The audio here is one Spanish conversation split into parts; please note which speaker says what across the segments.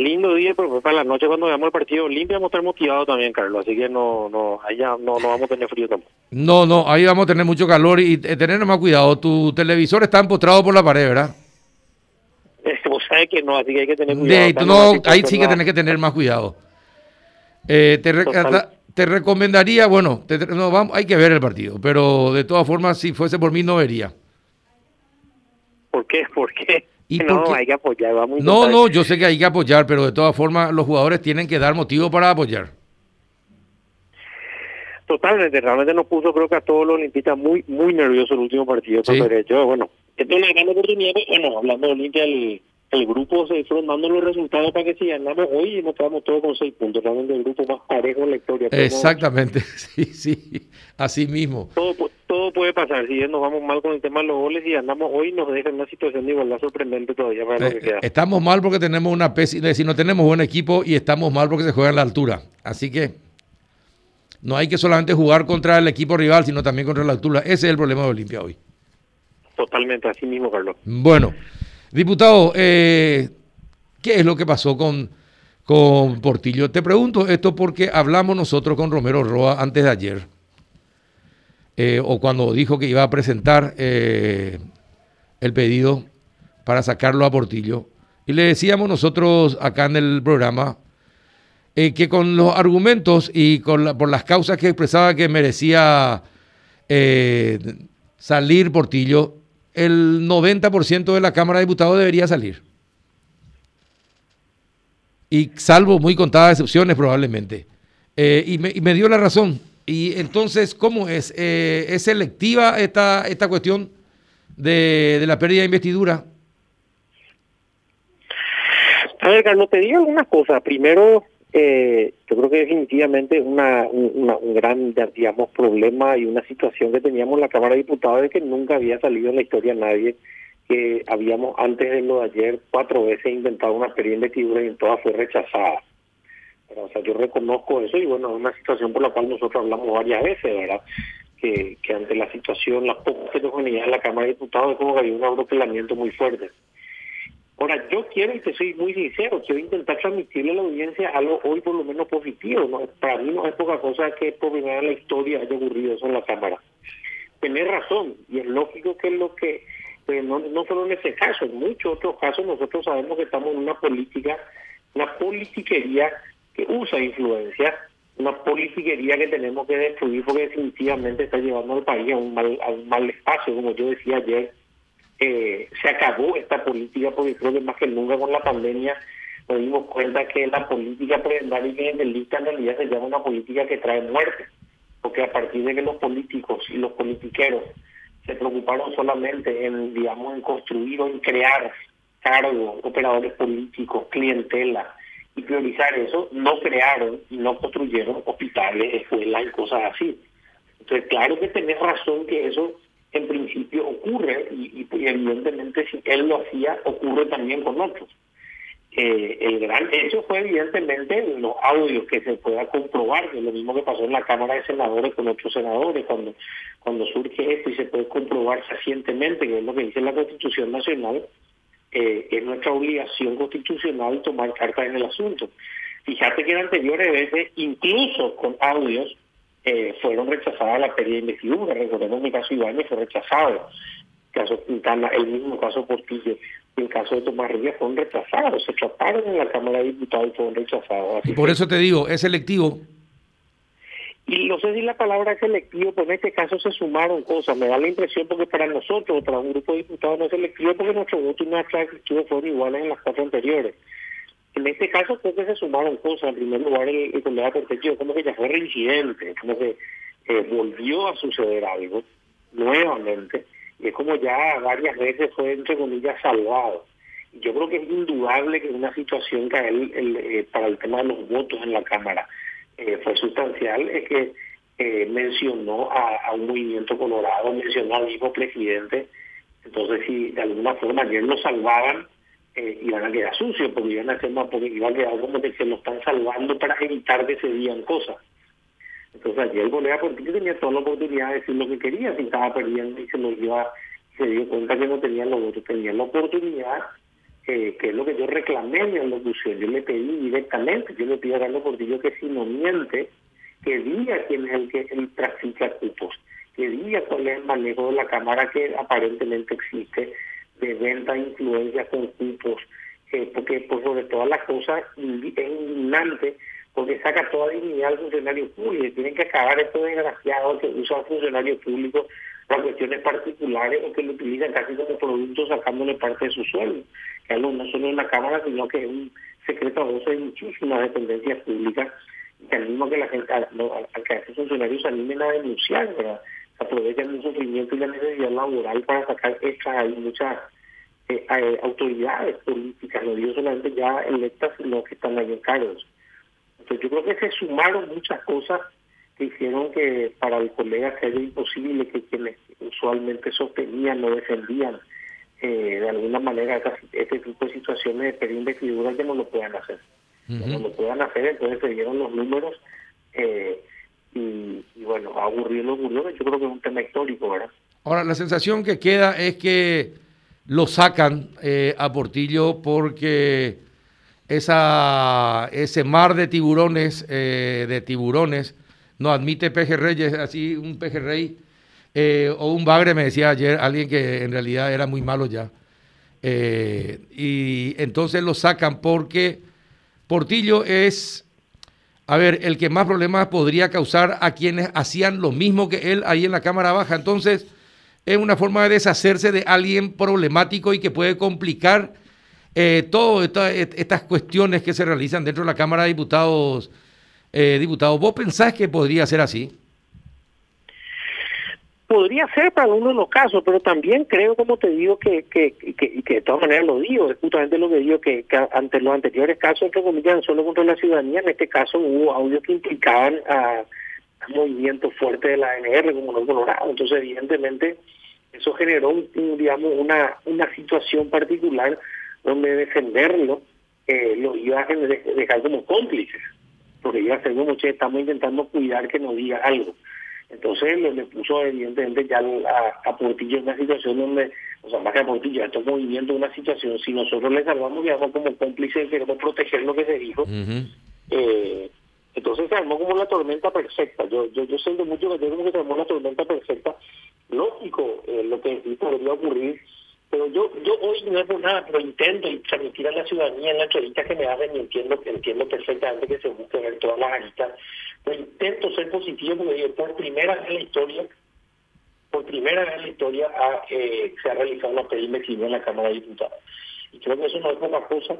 Speaker 1: Lindo día, pero para la noche cuando veamos el partido limpio vamos a estar motivados también, Carlos. Así que no, no, allá no, no vamos a tener frío tampoco.
Speaker 2: No, no, ahí vamos a tener mucho calor y eh, tener más cuidado. Tu televisor está empotrado por la pared, ¿verdad?
Speaker 1: Vos sabés que no, así que hay que tener cuidado.
Speaker 2: De, no, ahí sí que tenés que tener más cuidado. Eh, te, te, recomendaría, bueno, no, vamos, hay que ver el partido, pero de todas formas, si fuese por mí, no vería.
Speaker 1: ¿Por qué? ¿Por qué? no, hay que apoyar.
Speaker 2: No, no, yo sé que hay que apoyar, pero de todas formas los jugadores tienen que dar motivo para apoyar.
Speaker 1: Totalmente, realmente nos puso creo que a todos los olimpistas muy muy nerviosos el último partido. Sí. Yo, bueno, esto es una gran oportunidad, bueno, hablando de Olimpia, el, el grupo se fueron dando los resultados para que si ganamos hoy nos quedamos todos con seis puntos, realmente el grupo más parejo en la historia.
Speaker 2: Exactamente, sí, sí, así mismo.
Speaker 1: Todo, todo puede pasar, si nos vamos mal con el tema de los goles y andamos hoy nos deja en una situación de igualdad sorprendente todavía para lo que queda.
Speaker 2: Estamos mal porque tenemos una pésima, si no tenemos buen equipo y estamos mal porque se juega en la altura, así que no hay que solamente jugar contra el equipo rival, sino también contra la altura. Ese es el problema de Olimpia hoy.
Speaker 1: Totalmente, así mismo, Carlos.
Speaker 2: Bueno. Diputado, eh, ¿qué es lo que pasó con, con Portillo? Te pregunto esto porque hablamos nosotros con Romero Roa antes de ayer, eh, o cuando dijo que iba a presentar eh, el pedido para sacarlo a Portillo. Y le decíamos nosotros acá en el programa que con los argumentos y por las causas que expresaba que merecía salir Portillo, el 90% de la Cámara de Diputados debería salir. Y salvo muy contadas excepciones probablemente. Eh, y, me, dio la razón. Y entonces, ¿cómo es? Eh, ¿Es selectiva esta, esta cuestión de, de la pérdida de investidura?
Speaker 1: A ver, te digo algunas cosas. Primero, eh, yo creo que definitivamente una, un gran, digamos, problema y una situación que teníamos en la Cámara de Diputados de que nunca había salido en la historia nadie que habíamos antes de lo de ayer cuatro veces intentado una pérdida de investidura y en todas fue rechazada. O sea, yo reconozco eso y bueno, es una situación por la cual nosotros hablamos varias veces, ¿verdad? Que, que ante la situación, las pocas heterogeneidad en la Cámara de Diputados es como que había un abroquelamiento muy fuerte. Ahora, yo quiero, y te soy muy sincero, quiero intentar transmitirle a la audiencia algo hoy por lo menos positivo. ¿no? Para mí no es poca cosa que por primera la historia haya ocurrido eso en la Cámara. Tener razón, y es lógico que es lo que, pues no, no solo en ese caso, en muchos otros casos nosotros sabemos que estamos en una política, una politiquería que usa influencia, una politiquería que tenemos que destruir porque definitivamente está llevando al país a un mal, a un mal espacio, como yo decía ayer eh, se acabó esta política porque creo que más que nunca con la pandemia nos dimos cuenta que la política prebendaria y lista en realidad se llama una política que trae muerte, porque a partir de que los políticos y los politiqueros se preocuparon solamente en, digamos, en construir o en crear cargos, operadores políticos, clientela, y priorizar eso, no crearon y no construyeron hospitales, escuelas y cosas así. Entonces, claro que tenés razón que eso en principio ocurre y, evidentemente si él lo hacía ocurre también con otros. Eh, el gran hecho fue evidentemente los audios que se pueda comprobar, que es lo mismo que pasó en la Cámara de Senadores con otros senadores, cuando, cuando surge esto y se puede comprobar fehacientemente, que es lo que dice la Constitución Nacional, eh, es nuestra obligación constitucional tomar cartas en el asunto. Fíjate que en anteriores veces, incluso con audios, eh, fueron rechazadas la pérdida de investidura. Recordemos mi caso Ibáñez fue rechazado. El caso Quintana, el mismo caso Portillo el caso de Tomás Rivas fueron rechazados. Se trataron en la Cámara de Diputados y fueron rechazados.
Speaker 2: y por eso te digo, es selectivo.
Speaker 1: Y no sé si la palabra es selectivo, pero en este caso se sumaron cosas. Me da la impresión porque para nosotros, para un grupo de diputados no es selectivo porque nuestro voto y nuestra actitud fueron iguales en las cuatro anteriores. En este caso creo que se sumaron cosas. En primer lugar, el, el condado Portillo como que ya fue reincidente, como que eh, volvió a suceder algo nuevamente. Y es como ya varias veces fue, entre comillas, salvado. Yo creo que es indudable que una situación que él, el, eh, para el tema de los votos en la Cámara eh, fue sustancial, es que mencionó a, a, un movimiento colorado, mencionó al mismo presidente. Entonces, si de alguna forma ayer lo salvaban, eh, iban a quedar sucios, porque iban a hacer más, porque iban a quedar como que se lo están salvando para evitar que se digan cosas. Entonces ayer el colega político tenía toda la oportunidad de decir lo que quería, si estaba perdiendo y se lo iba, se dio cuenta que no tenía los votos, tenía la oportunidad eh, que es lo que yo reclamé en la locución. Yo le pedí directamente, yo le pido a Carlos Portillo que si no miente, que diga quién es el que el trafica cupos, que diga cuál es el manejo de la Cámara que aparentemente existe de venta de influencia con cupos, eh, porque por sobre todas las cosas es indignante porque saca toda dignidad al funcionario público. Tienen que acabar estos desgraciados que usan funcionarios públicos para cuestiones particulares o que lo utilizan casi como producto sacándole parte de su sueldo. Que no solo en la Cámara, sino que es un secreto a voces de muchísimas dependencias públicas y que al mismo que la gente, a, que a estos funcionarios se animen a denunciar, ¿verdad? Aprovechan el sufrimiento y la necesidad laboral para sacar extra hay muchas eh, eh, autoridades políticas, no digo solamente ya electas, sino que están ahí en cargos. Entonces yo creo que se sumaron muchas cosas que hicieron que para el colega sea imposible que quienes usualmente sostenían o defendían eh, de alguna manera este tipo de situaciones de pedir investidura que no lo puedan hacer. No lo puedan hacer, entonces se dieron los números eh, y, bueno, ha ocurrido ocurrió, yo creo que es un tema histórico, ¿verdad?
Speaker 2: Ahora, la sensación que queda es que lo sacan eh, a Portillo porque esa, ese mar de tiburones, eh, de tiburones, no admite pejerreyes, así un pejerrey eh, o un bagre, me decía ayer alguien que en realidad era muy malo ya. Eh, y entonces lo sacan porque Portillo es, a ver, el que más problemas podría causar a quienes hacían lo mismo que él ahí en la Cámara Baja. Entonces, es una forma de deshacerse de alguien problemático y que puede complicar eh, todas estas cuestiones que se realizan dentro de la Cámara de Diputados, eh, diputados, ¿vos pensás que podría ser así?
Speaker 1: Podría ser para uno los casos, pero también creo, como te digo, que, que, que, que de todas maneras lo digo, es justamente lo que digo, que, ante los anteriores casos, entre comillas, solo contra la ciudadanía, en este caso hubo audios que implicaban a, movimientos fuertes de la ANR como no colorado, entonces evidentemente eso generó, digamos, una, una situación particular donde defenderlo eh, lo iba a dejar como cómplices, porque iba a ser como, estamos intentando cuidar que nos diga algo. Entonces le, puso evidentemente ya a, a, Portillo en una situación donde, o sea, más que a Portillo, estos movimientos una situación, si nosotros le salvamos, digamos, como cómplices, queremos proteger lo que se dijo, eh, entonces se armó como la tormenta perfecta. Yo yo, yo siento mucho que como que se armó la tormenta perfecta. Lógico, eh, lo que podría ocurrir pero yo yo hoy no hago nada, pero intento transmitir a la ciudadanía en la entrevista que me hacen y entiendo, entiendo perfectamente que se busque ver todas las aristas. Pero intento ser positivo porque por primera vez en la historia, por primera vez en la historia eh, se ha realizado una pedida en la Cámara de Diputados. Y creo que eso no es poca cosa.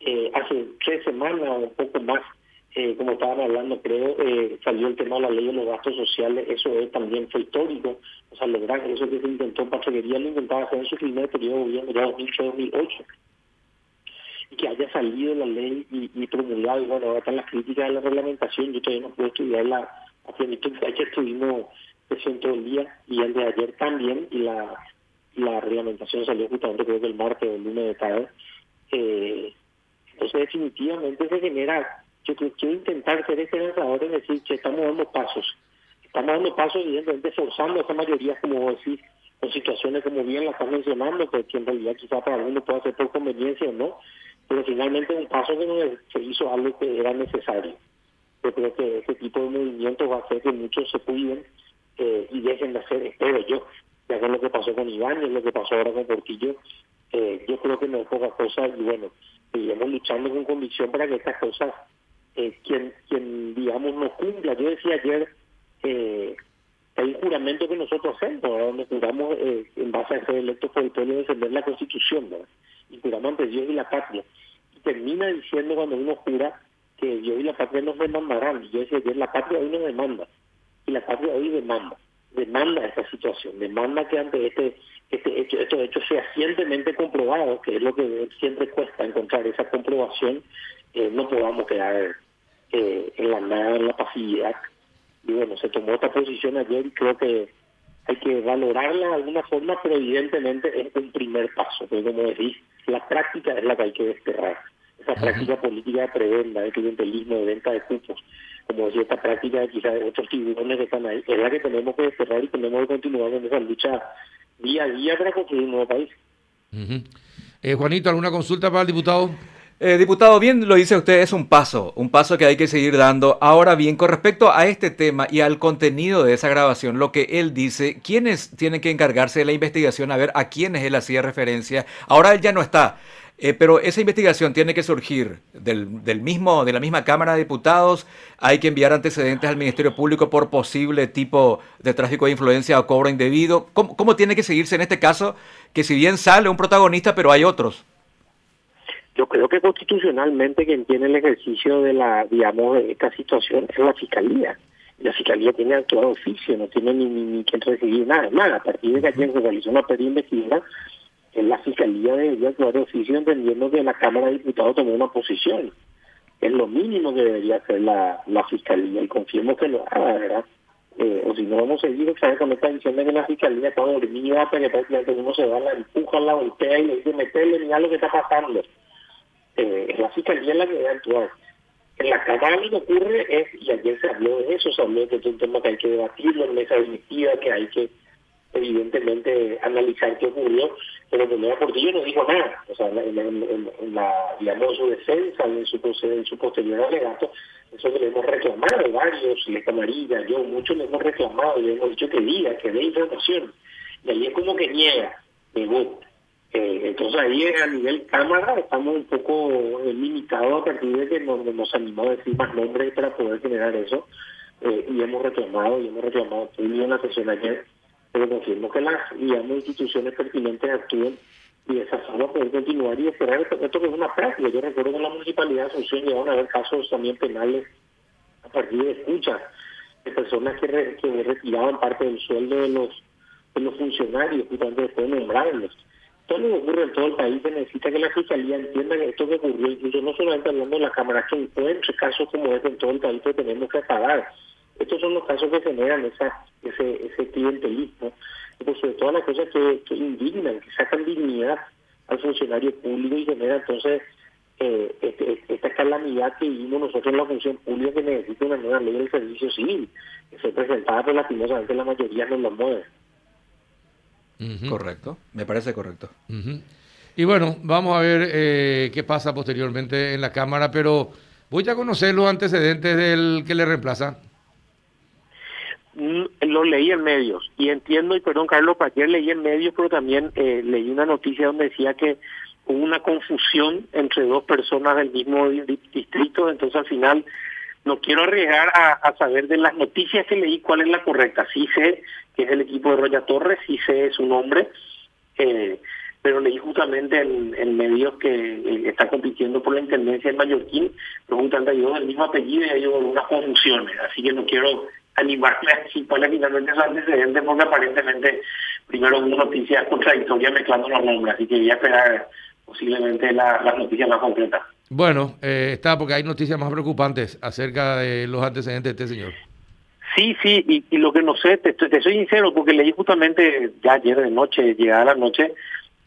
Speaker 1: Eh, hace tres semanas o un poco más eh, como estaban hablando, creo, eh, salió el tema de la ley de los gastos sociales, eso también fue histórico, o sea, lograr eso que se intentó, Pachequería lo intentaba hacer en su primer periodo de gobierno, ya 2008 y que haya salido la ley y, y promulgado, y bueno, ahora están las críticas de la reglamentación, yo todavía no puedo estudiar la, la plenitud, estuvimos sesión todo el día, y el de ayer también, y la, la reglamentación salió justamente creo que el martes o el lunes de tarde, eh, entonces definitivamente se genera yo quiero intentar ser ese y decir que estamos dando pasos. Estamos dando pasos, evidentemente, forzando esa mayoría, como decir, con situaciones como bien la estás mencionando, que, en realidad quizá para algunos puede ser por conveniencia o no, pero finalmente un paso que no se hizo algo que era necesario. Yo creo que ese tipo de movimientos va a hacer que muchos se cuiden eh, y dejen de hacer, espero yo, ya que lo que pasó con Iván y lo que pasó ahora con Portillo, eh, yo creo que no es poca cosa y bueno, seguimos luchando con convicción para que estas cosas eh, quien, quien, digamos, no cumpla. Yo decía ayer, eh, hay un juramento que nosotros hacemos, donde juramos eh, en base a ser electos por el defender la Constitución, ¿verdad? y juramos ante Dios y la patria. Y termina diciendo cuando uno jura que Dios y la patria nos demandarán. Y yo decía ayer, la patria hoy nos demanda, y la patria hoy demanda, demanda esa situación, demanda que ante este este hecho, estos hechos fehacientemente comprobados, que es lo que siempre cuesta encontrar esa comprobación, eh, no podamos quedar eh, en la nada, en la pasividad. Y bueno, se tomó esta posición ayer y creo que hay que valorarla de alguna forma, pero evidentemente es un primer paso. Como decís, la práctica es la que hay que desterrar. Esa práctica política de prebenda, de clientelismo, de venta de cupos, como decía, esta práctica de quizás de otros tiburones que están ahí, es la que tenemos que desterrar y tenemos que continuar en esa lucha día a día para construir un nuevo país.
Speaker 2: Eh, Juanito, ¿alguna consulta para el diputado?
Speaker 3: Eh, diputado, bien lo dice usted, es un paso, un paso que hay que seguir dando. Ahora bien, con respecto a este tema y al contenido de esa grabación, lo que él dice, ¿quiénes tienen que encargarse de la investigación? A ver, ¿a quiénes él hacía referencia? Ahora él ya no está, eh, pero esa investigación tiene que surgir del, del, mismo, de la misma Cámara de Diputados. Hay que enviar antecedentes al Ministerio Público por posible tipo de tráfico de influencia o cobro indebido. ¿Cómo, cómo tiene que seguirse en este caso? Que si bien sale un protagonista, pero hay otros.
Speaker 1: Yo creo que constitucionalmente quien tiene el ejercicio de la, digamos, de esta situación es la Fiscalía. La Fiscalía tiene actuado oficio, no tiene ni, ni, ni quien recibir nada. Nada, a partir de que ayer se realizó una pedida investigativa, la Fiscalía debería actuar de oficio entendiendo que la Cámara de Diputados tomó una posición. Es lo mínimo que debería hacer la, la Fiscalía y confiemos que lo haga, ¿verdad? Eh, o si no vamos a seguir ¿sabes? con esta que la Fiscalía está dormida, pero prácticamente uno se va, la empuja, la golpea y le dice, metele, mira lo que está pasando eh, la fiscalía la que debe actuar. En la Cámara lo que ocurre es, y ayer se habló de eso, se que es un tema que hay que debatirlo en mesa directiva, que hay que evidentemente analizar qué ocurrió, pero Pelea Portillo no dijo nada. O sea, en, en, en, la, su defensa en su, en su posterior alegato, eso que le hemos reclamado varios, le camarilla, yo, muchos le hemos reclamado, le hemos dicho que diga, que dé información. Y ahí es como que niega, negó. Eh, entonces ahí a nivel cámara estamos un poco eh, limitados a partir de que nos, nos animó a decir más nombres para poder generar eso. Eh, y hemos reclamado y hemos reclamado. En la sesión ayer pero confirmo que las digamos, instituciones pertinentes actúen y de esa forma poder continuar y esperar esto que es una práctica. Yo recuerdo que en la municipalidad de Asunción llegaron a haber casos también penales a partir de escuchas de personas que, re, que retiraban parte del sueldo de los de los funcionarios justamente después de nombrarlos todo lo que ocurre en todo el país se necesita que la Fiscalía entienda que esto que ocurrió, incluso no solamente hablando de la Cámara, que encuentre casos como este en todo el país que tenemos que apagar. Estos son los casos que generan esa, ese, ese clientelismo, pero sobre todas las cosas que, indignan, que sacan dignidad al funcionario público y genera entonces eh, este, esta calamidad que vimos nosotros en la función pública que necesita una nueva ley del servicio civil, que se presentaba, pero lastimosamente la mayoría no la mueve.
Speaker 3: Uh -huh. Correcto, me parece correcto.
Speaker 2: Uh -huh. Y bueno, vamos a ver eh, qué pasa posteriormente en la Cámara, pero voy a conocer los antecedentes del que le reemplaza.
Speaker 1: Mm, Lo leí en medios y entiendo, y perdón Carlos, para ayer leí en medios, pero también eh, leí una noticia donde decía que hubo una confusión entre dos personas del mismo di distrito, entonces al final no quiero arriesgar a, saber de las noticias que leí cuál es la correcta. Sí sé que es el equipo de Roya Torres, sí sé su nombre, eh, pero leí justamente en, en medios que eh, está compitiendo por la intendencia en Mallorquín, justamente hay dos del mismo apellido y hay unas confusiones, así que no quiero animarme a si pone finalmente esos antecedentes porque aparentemente primero hubo noticias contradictorias mezclando los nombres, así que voy a esperar posiblemente la, las noticias más concretas.
Speaker 2: Bueno, eh, está porque hay noticias más preocupantes acerca de los antecedentes de este señor.
Speaker 1: Sí, sí, y, lo que no sé, te, te, soy sincero, porque leí justamente ya ayer de noche, llegada la noche,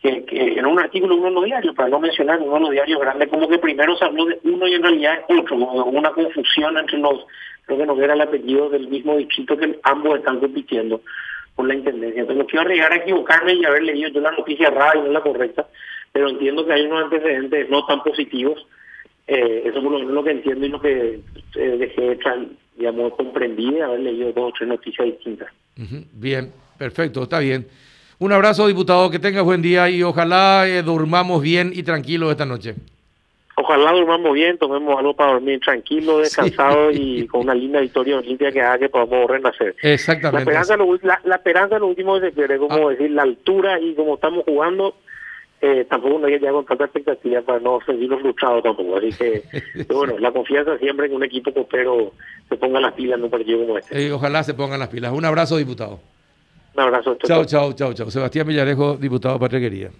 Speaker 1: que, que era un artículo en uno de los diarios, para no mencionar uno de los diarios como que primero se habló de uno y en realidad otro, como una confusión entre los, creo que no era el apellido del mismo distrito que ambos están compitiendo por la intendencia. Entonces no quiero arriesgar a equivocarme y haber leído yo la noticia rara y no la correcta, pero entiendo que hay unos antecedentes no tan positivos. Eh, eso por lo menos lo que entiendo y lo que eh, dejé, digamos, comprendí haber leído dos o tres noticias distintas.
Speaker 2: Uh -huh. Bien, perfecto, está bien. Un abrazo, diputado, que tenga buen día y ojalá eh, durmamos bien y tranquilos esta noche.
Speaker 1: Ojalá durmamos bien, tomemos algo para dormir tranquilo, descansado sí. y con una linda victoria olímpica que haga que podamos renacer.
Speaker 2: Exactamente.
Speaker 1: La esperanza, lo, la, la esperanza lo último se pierde, como ah. decir, la altura y como estamos jugando, eh, tampoco no hay ya con tanta expectativa para no sentirnos frustrados tampoco. Así que, bueno, la confianza siempre en un equipo copero se ponga las pilas en un partido como este.
Speaker 2: Eh, ojalá se pongan las pilas. Un abrazo, diputado.
Speaker 1: Un abrazo.
Speaker 2: Chao, chao, chao, chao. Sebastián Villarejo, diputado Patria Querida.